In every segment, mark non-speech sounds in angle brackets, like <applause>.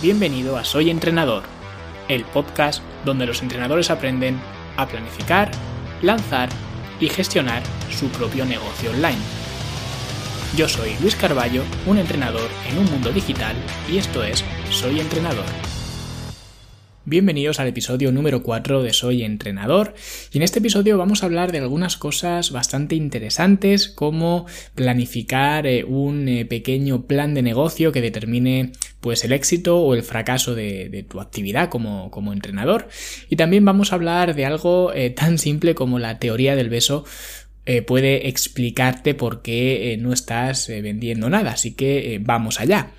Bienvenido a Soy Entrenador, el podcast donde los entrenadores aprenden a planificar, lanzar y gestionar su propio negocio online. Yo soy Luis Carballo, un entrenador en un mundo digital y esto es Soy Entrenador. Bienvenidos al episodio número 4 de Soy Entrenador. Y en este episodio vamos a hablar de algunas cosas bastante interesantes como planificar eh, un eh, pequeño plan de negocio que determine pues el éxito o el fracaso de, tu actividad como, como, entrenador. Y también vamos a hablar de algo eh, tan simple como la teoría del beso puede explicarte por qué no estás vendiendo nada. Así que vamos allá.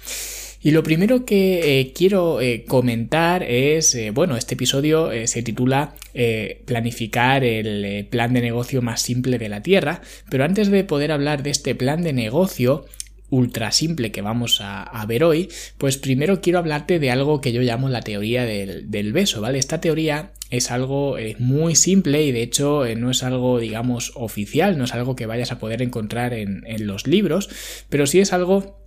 Y lo primero que eh, quiero eh, comentar es, eh, bueno, este episodio se titula Planificar el plan de negocio más simple de la Tierra, pero antes de poder hablar de este plan de negocio, ultra simple que vamos a, ver hoy, pues primero quiero hablarte de algo que yo llamo la teoría del, beso, ¿vale? Esta teoría es algo muy simple y de hecho no es algo, digamos, oficial, no es algo que vayas a poder encontrar en, en los libros, pero sí es algo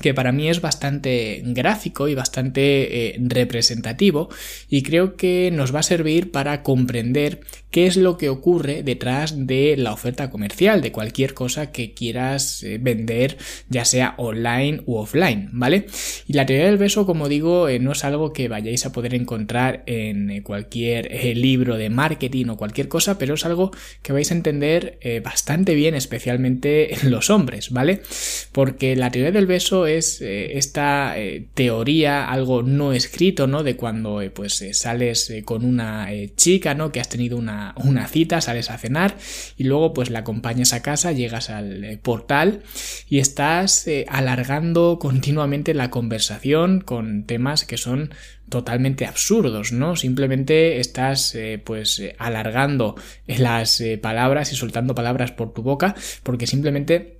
que para mí es bastante gráfico y bastante eh, representativo y creo que nos va a servir para comprender qué es lo que ocurre detrás de la oferta comercial de cualquier cosa que quieras eh, vender ya sea online u offline, ¿vale? Y la teoría del beso, como digo, eh, no es algo que vayáis a poder encontrar en cualquier libro de marketing o cualquier cosa, pero es algo que vais a entender bastante bien, especialmente en los hombres, ¿vale? Porque la teoría del beso es eh, esta eh, teoría, algo no escrito, ¿no? De cuando eh, pues sales con una chica, ¿no? Que has tenido una, una, cita, sales a cenar y luego pues la acompañas a casa, llegas al portal y estás alargando continuamente la conversación con temas que son totalmente absurdos, ¿no? Simplemente estás pues alargando las palabras y soltando palabras por tu boca porque simplemente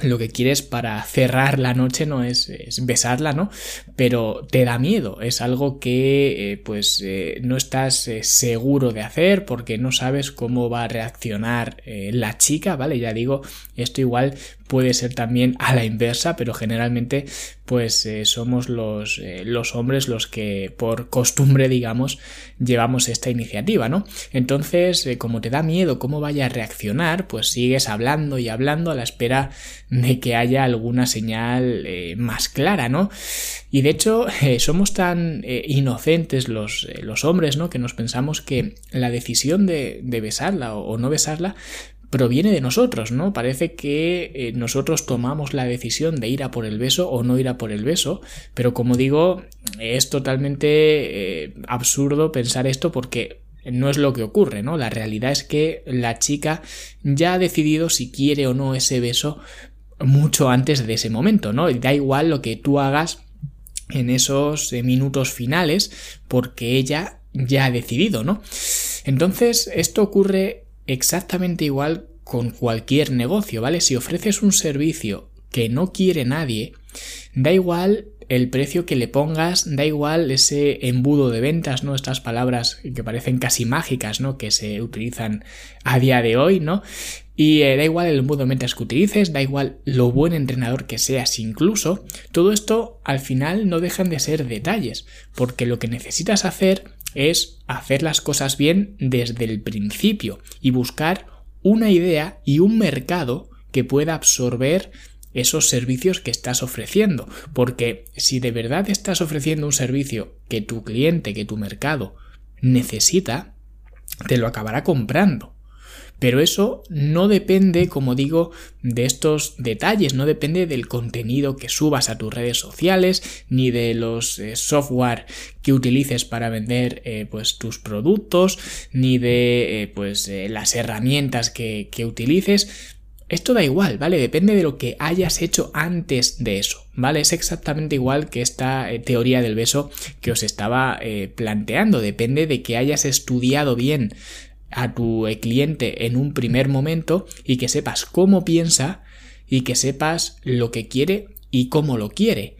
lo que quieres para cerrar la noche no es, besarla, ¿no? Pero te da miedo, es algo que eh, pues eh, no estás eh, seguro de hacer porque no sabes cómo va a reaccionar la chica, ¿vale? Ya digo, esto igual puede ser también a la inversa, pero generalmente pues eh, somos los, eh, los, hombres los que por costumbre digamos llevamos esta iniciativa, ¿no? Entonces, eh, como te da miedo cómo vaya a reaccionar, pues sigues hablando y hablando a la espera de que haya alguna señal más clara, ¿no? Y de hecho, <laughs> somos tan inocentes los, los, hombres, ¿no? Que nos pensamos que la decisión de, de besarla o no besarla proviene de nosotros, ¿no? Parece que eh, nosotros tomamos la decisión de ir a por el beso o no ir a por el beso, pero como digo, es totalmente eh, absurdo pensar esto porque no es lo que ocurre, ¿no? La realidad es que la chica ya ha decidido si quiere o no ese beso mucho antes de ese momento, ¿no? Da igual lo que tú hagas en esos eh, minutos finales porque ella ya ha decidido, ¿no? Entonces, esto ocurre exactamente igual con cualquier negocio, ¿vale? Si ofreces un servicio que no quiere nadie, da igual el precio que le pongas, da igual ese embudo de ventas, ¿no? Estas palabras que parecen casi mágicas, ¿no? Que se utilizan a día de hoy, ¿no? Y eh, da igual el embudo de ventas que utilices, da igual lo buen entrenador que seas incluso, todo esto al final no dejan de ser detalles, porque lo que necesitas hacer es hacer las cosas bien desde el principio y buscar una idea y un mercado que pueda absorber esos servicios que estás ofreciendo. Porque si de verdad estás ofreciendo un servicio que tu cliente, que tu mercado necesita, te lo acabará comprando. Pero eso no depende, como digo, de estos detalles, no depende del contenido que subas a tus redes sociales, ni de los eh, software que utilices para vender eh, pues tus productos, ni de eh, pues las herramientas que, que utilices. Esto da igual, ¿vale? Depende de lo que hayas hecho antes de eso, ¿vale? Es exactamente igual que esta teoría del beso que os estaba planteando. Depende de que hayas estudiado bien a tu cliente en un primer momento y que sepas cómo piensa y que sepas lo que quiere y cómo lo quiere.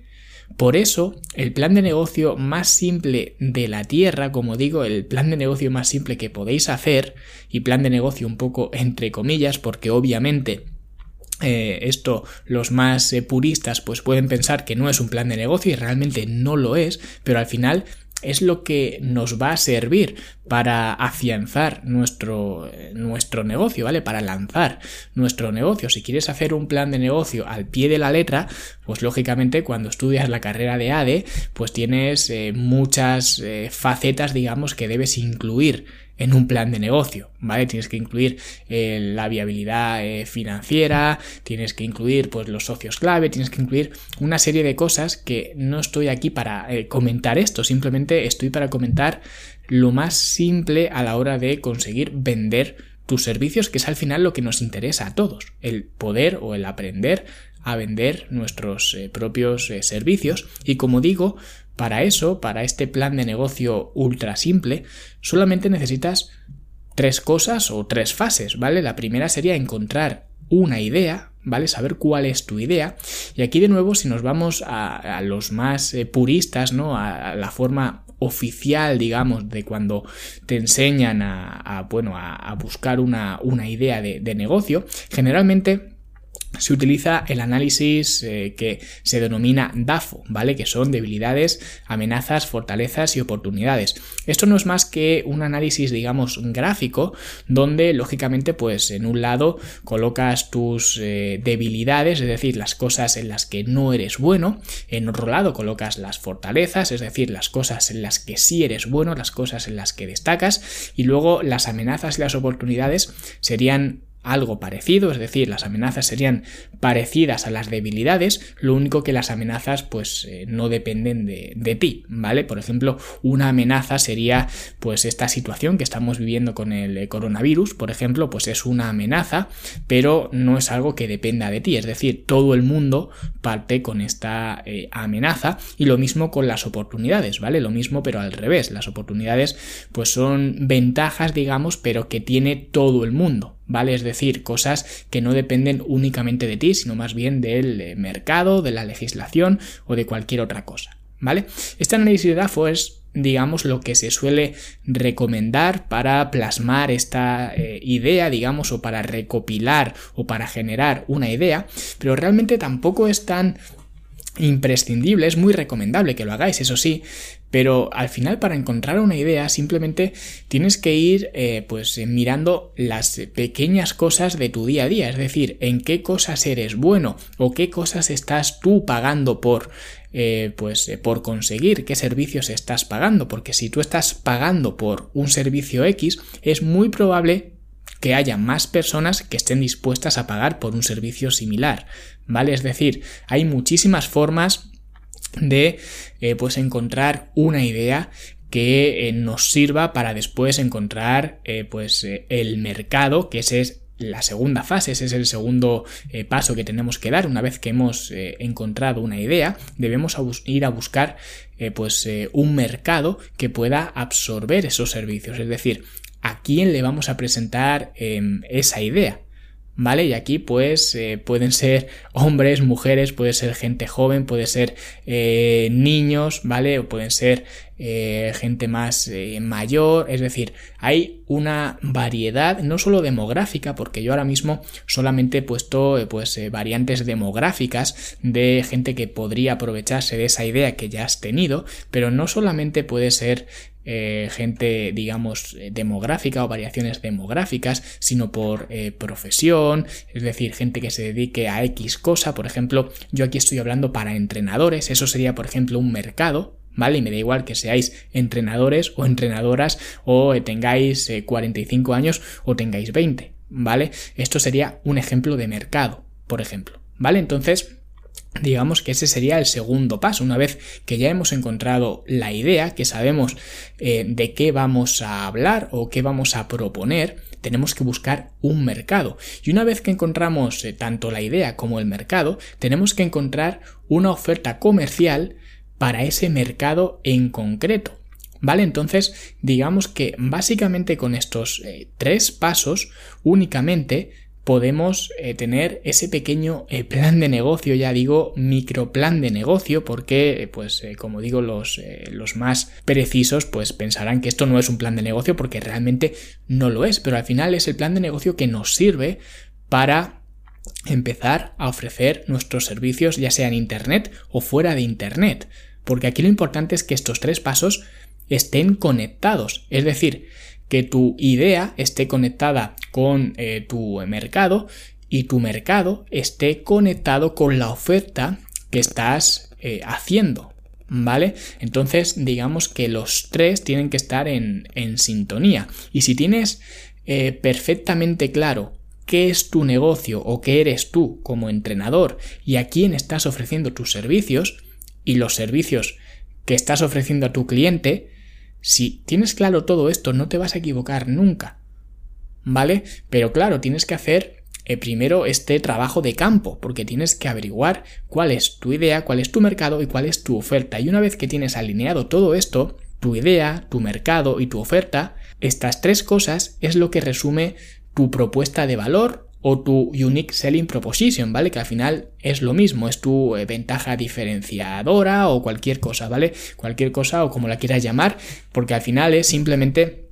Por eso, el plan de negocio más simple de la Tierra, como digo, el plan de negocio más simple que podéis hacer, y plan de negocio un poco entre comillas, porque obviamente esto los más puristas pues pueden pensar que no es un plan de negocio y realmente no lo es, pero al final es lo que nos va a servir para afianzar nuestro, nuestro negocio, ¿vale? Para lanzar nuestro negocio. Si quieres hacer un plan de negocio al pie de la letra, pues lógicamente cuando estudias la carrera de ADE, pues tienes eh, muchas eh, facetas, digamos, que debes incluir en un plan de negocio, ¿vale? Tienes que incluir eh, la viabilidad eh, financiera, tienes que incluir pues los socios clave, tienes que incluir una serie de cosas que no estoy aquí para eh, comentar esto, simplemente estoy para comentar lo más simple a la hora de conseguir vender tus servicios, que es al final lo que nos interesa a todos, el poder o el aprender a vender nuestros propios servicios y como digo, para eso, para este plan de negocio ultra simple, solamente necesitas tres cosas o tres fases, ¿vale? La primera sería encontrar una idea, ¿vale? Saber cuál es tu idea. Y aquí de nuevo, si nos vamos a, los más eh, puristas, ¿no? A, la forma oficial, digamos, de cuando te enseñan a, bueno, a, buscar una, una idea de, de negocio, generalmente se utiliza el análisis eh, que se denomina DAFO, ¿vale? Que son debilidades, amenazas, fortalezas y oportunidades. Esto no es más que un análisis, digamos, gráfico, donde lógicamente, pues en un lado colocas tus eh, debilidades, es decir, las cosas en las que no eres bueno, en otro lado colocas las fortalezas, es decir, las cosas en las que sí eres bueno, las cosas en las que destacas, y luego las amenazas y las oportunidades serían algo parecido, es decir, las amenazas serían parecidas a las debilidades, lo único que las amenazas pues eh, no dependen de, de, ti, ¿vale? Por ejemplo, una amenaza sería pues esta situación que estamos viviendo con el eh, coronavirus, por ejemplo, pues es una amenaza, pero no es algo que dependa de ti, es decir, todo el mundo parte con esta eh, amenaza y lo mismo con las oportunidades, ¿vale? Lo mismo pero al revés, las oportunidades pues son ventajas, digamos, pero que tiene todo el mundo, ¿vale? Es decir, cosas que no dependen únicamente de ti, sino más bien del eh, mercado, de la legislación o de cualquier otra cosa, ¿vale? Este análisis de DAFO es digamos, lo que se suele recomendar para plasmar esta eh, idea, digamos, o para recopilar o para generar una idea, pero realmente tampoco es tan imprescindible, es muy recomendable que lo hagáis, eso sí, pero al final para encontrar una idea simplemente tienes que ir eh, pues eh, mirando las pequeñas cosas de tu día a día, es decir, en qué cosas eres bueno o qué cosas estás tú pagando por eh, pues por conseguir qué servicios estás pagando, porque si tú estás pagando por un servicio X es muy probable que haya más personas que estén dispuestas a pagar por un servicio similar, ¿vale? Es decir, hay muchísimas formas de eh, pues encontrar una idea que eh, nos sirva para después encontrar eh, pues el mercado que ese es la segunda fase, ese es el segundo paso que tenemos que dar. Una vez que hemos encontrado una idea, debemos ir a buscar pues un mercado que pueda absorber esos servicios. Es decir, a quién le vamos a presentar em, esa idea. ¿Vale? Y aquí pues eh, pueden ser hombres, mujeres, puede ser gente joven, puede ser eh, niños, ¿vale? O pueden ser eh, gente más mayor, es decir, hay una variedad no solo demográfica, porque yo ahora mismo solamente he puesto pues variantes demográficas de gente que podría aprovecharse de esa idea que ya has tenido, pero no solamente puede ser eh, gente, digamos, eh, demográfica o variaciones demográficas, sino por eh, profesión, es decir, gente que se dedique a X cosa. Por ejemplo, yo aquí estoy hablando para entrenadores, eso sería, por ejemplo, un mercado. ¿Vale? Y me da igual que seáis entrenadores o entrenadoras o tengáis 45 años o tengáis 20, ¿vale? Esto sería un ejemplo de mercado, por ejemplo, ¿vale? Entonces, Digamos que ese sería el segundo paso. Una vez que ya hemos encontrado la idea, que sabemos eh, de qué vamos a hablar o qué vamos a proponer, tenemos que buscar un mercado. Y una vez que encontramos eh, tanto la idea como el mercado, tenemos que encontrar una oferta comercial para ese mercado en concreto. ¿Vale? Entonces, digamos que básicamente con estos eh, tres pasos únicamente podemos eh, tener ese pequeño eh, plan de negocio, ya digo, micro plan de negocio, porque, eh, pues, como digo, los, los más precisos, pues pensarán que esto no es un plan de negocio porque realmente no lo es, pero al final es el plan de negocio que nos sirve para empezar a ofrecer nuestros servicios ya sea en Internet o fuera de Internet. Porque aquí lo importante es que estos tres pasos estén conectados. Es decir, que tu idea esté conectada con eh, tu mercado y tu mercado esté conectado con la oferta que estás eh, haciendo. ¿Vale? Entonces, digamos que los tres tienen que estar en, sintonía. Y si tienes eh, perfectamente claro qué es tu negocio o qué eres tú como entrenador y a quién estás ofreciendo tus servicios y los servicios que estás ofreciendo a tu cliente, si tienes claro todo esto no te vas a equivocar nunca. ¿Vale? Pero claro, tienes que hacer eh, primero este trabajo de campo, porque tienes que averiguar cuál es tu idea, cuál es tu mercado y cuál es tu oferta. Y una vez que tienes alineado todo esto, tu idea, tu mercado y tu oferta, estas tres cosas es lo que resume tu propuesta de valor o tu unique selling proposition, ¿vale? Que al final es lo mismo, es tu eh, ventaja diferenciadora o cualquier cosa, ¿vale? Cualquier cosa o como la quieras llamar, porque al final es simplemente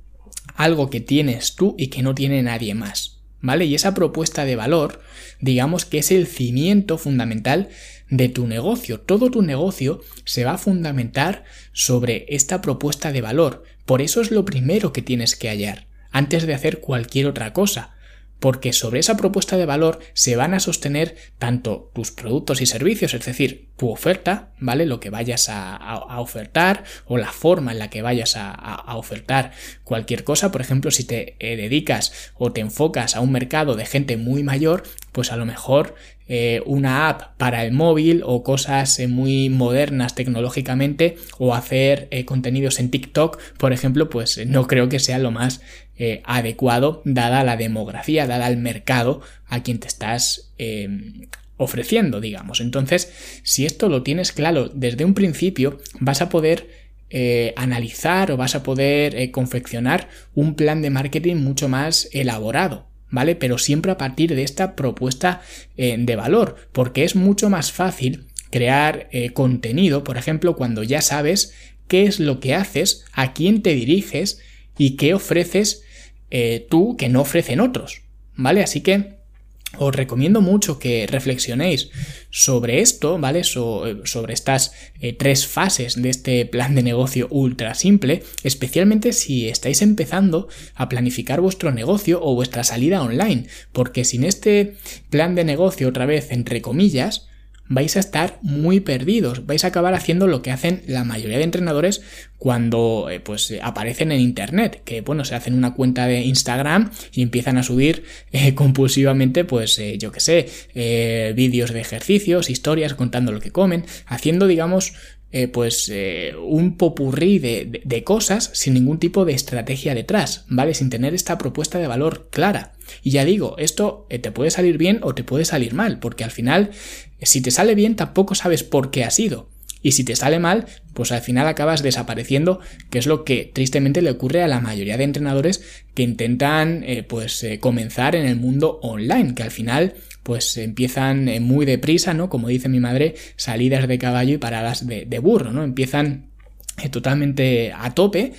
algo que tienes tú y que no tiene nadie más. ¿vale? Y esa propuesta de valor, digamos que es el cimiento fundamental de tu negocio. Todo tu negocio se va a fundamentar sobre esta propuesta de valor. Por eso es lo primero que tienes que hallar, antes de hacer cualquier otra cosa porque sobre esa propuesta de valor se van a sostener tanto tus productos y servicios, es decir, tu oferta, ¿vale? Lo que vayas a, ofertar o la forma en la que vayas a, ofertar cualquier cosa. Por ejemplo, si te eh, dedicas o te enfocas a un mercado de gente muy mayor, pues a lo mejor eh, una app para el móvil o cosas eh, muy modernas tecnológicamente o hacer contenidos en TikTok, por ejemplo, pues no creo que sea lo más eh, adecuado dada la demografía, dada el mercado a quien te estás em, ofreciendo, digamos. Entonces, si esto lo tienes claro desde un principio, vas a poder eh, analizar o vas a poder eh, confeccionar un plan de marketing mucho más elaborado. ¿Vale? Pero siempre a partir de esta propuesta de valor, porque es mucho más fácil crear contenido, por ejemplo, cuando ya sabes qué es lo que haces, a quién te diriges y qué ofreces eh, tú que no ofrecen otros, ¿vale? Así que os recomiendo mucho que reflexionéis sobre esto, ¿vale? sobre estas eh, tres fases de este plan de negocio ultra simple, especialmente si estáis empezando a planificar vuestro negocio o vuestra salida online, porque sin este plan de negocio, otra vez, entre comillas, vais a estar muy perdidos, vais a acabar haciendo lo que hacen la mayoría de entrenadores cuando eh, pues aparecen en internet, que bueno, se hacen una cuenta de Instagram y empiezan a subir eh, <laughs> compulsivamente pues eh, yo que sé, vídeos de ejercicios, historias contando lo que comen, haciendo digamos pues un popurrí de, de, cosas sin ningún tipo de estrategia detrás, ¿vale? Sin tener esta propuesta de valor clara. Y ya digo, esto te puede salir bien o te puede salir mal, porque al final si te sale bien, tampoco sabes por qué ha sido. Y si te sale mal, pues al final acabas desapareciendo, que es lo que tristemente le ocurre a la mayoría de entrenadores que intentan eh, pues eh, comenzar en el mundo online, que al final pues empiezan eh, muy deprisa, ¿no? Como dice mi madre, salidas de caballo y paradas de, burro, ¿no? Empiezan totalmente a tope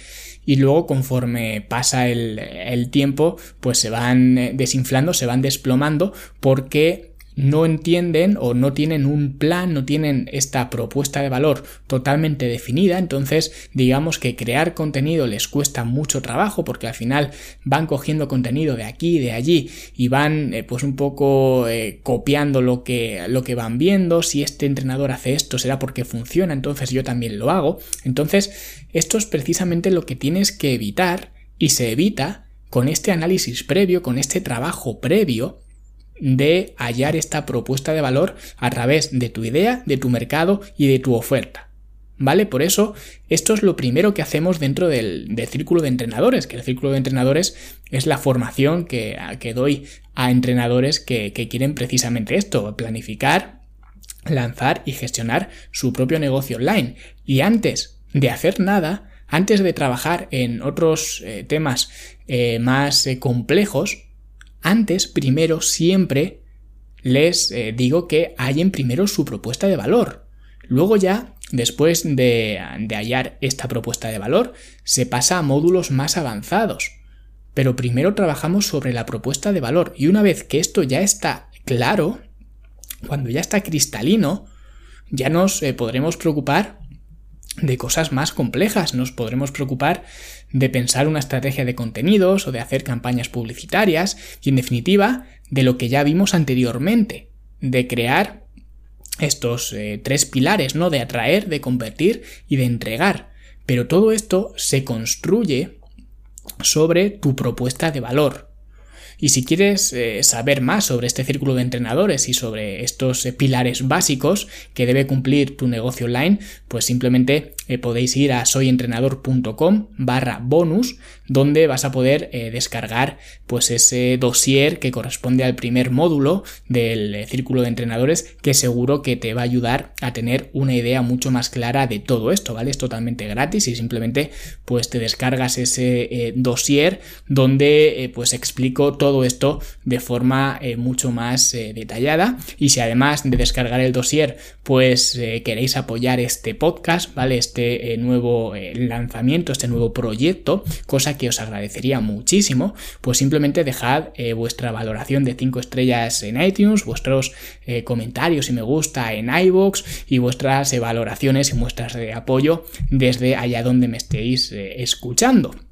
y luego conforme pasa el tiempo pues se van desinflando, se van desplomando porque no entienden o no tienen un plan, no tienen esta propuesta de valor totalmente definida, entonces digamos que crear contenido les cuesta mucho trabajo porque al final van cogiendo contenido de aquí, de allí y van eh, pues un poco eh, copiando lo que, lo que van viendo, si este entrenador hace esto será porque funciona, entonces yo también lo hago, entonces esto es precisamente lo que tienes que evitar y se evita con este análisis previo, con este trabajo previo, de hallar esta propuesta de valor a través de tu idea, de tu mercado y de tu oferta. ¿Vale? Por eso, esto es lo primero que hacemos dentro del, círculo de entrenadores, que el círculo de entrenadores es la formación que, que doy a entrenadores que, que quieren precisamente esto, planificar, lanzar y gestionar su propio negocio online. Y antes de hacer nada, antes de trabajar en otros eh, temas eh, más eh, complejos, antes, primero, siempre les eh, digo que hallen primero su propuesta de valor. Luego ya, después de, hallar esta propuesta de valor, se pasa a módulos más avanzados. Pero primero trabajamos sobre la propuesta de valor y una vez que esto ya está claro, cuando ya está cristalino, ya nos eh, podremos preocupar de cosas más complejas. Nos podremos preocupar de pensar una estrategia de contenidos o de hacer campañas publicitarias y en definitiva de lo que ya vimos anteriormente, de crear estos eh, tres pilares, ¿no? De atraer, de convertir y de entregar. Pero todo esto se construye sobre tu propuesta de valor, y si quieres eh, saber más sobre este círculo de entrenadores y sobre estos eh, pilares básicos que debe cumplir tu negocio online, pues simplemente eh, podéis ir a soyentrenador.com barra bonus, donde vas a poder descargar pues ese dossier que corresponde al primer módulo del círculo de entrenadores que seguro que te va a ayudar a tener una idea mucho más clara de todo esto, ¿vale? Es totalmente gratis y simplemente pues te descargas ese dossier donde pues explico todo esto de forma eh, mucho más eh, detallada y si además de descargar el dossier pues eh, queréis apoyar este podcast, ¿vale? Este nuevo lanzamiento, este nuevo proyecto, cosa que os agradecería muchísimo, pues simplemente dejad vuestra valoración de 5 estrellas en iTunes, vuestros comentarios y me gusta en iVoox y vuestras valoraciones y muestras de apoyo desde allá donde me estéis escuchando.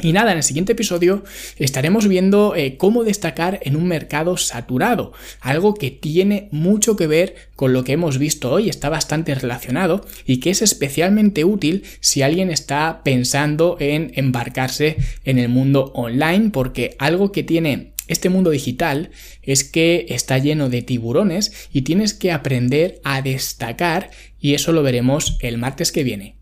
Y nada, en el siguiente episodio estaremos viendo eh, cómo destacar en un mercado saturado, algo que tiene mucho que ver con lo que hemos visto hoy, está bastante relacionado y que es especialmente útil si alguien está pensando en embarcarse en el mundo online, porque algo que tiene este mundo digital es que está lleno de tiburones y tienes que aprender a destacar y eso lo veremos el martes que viene.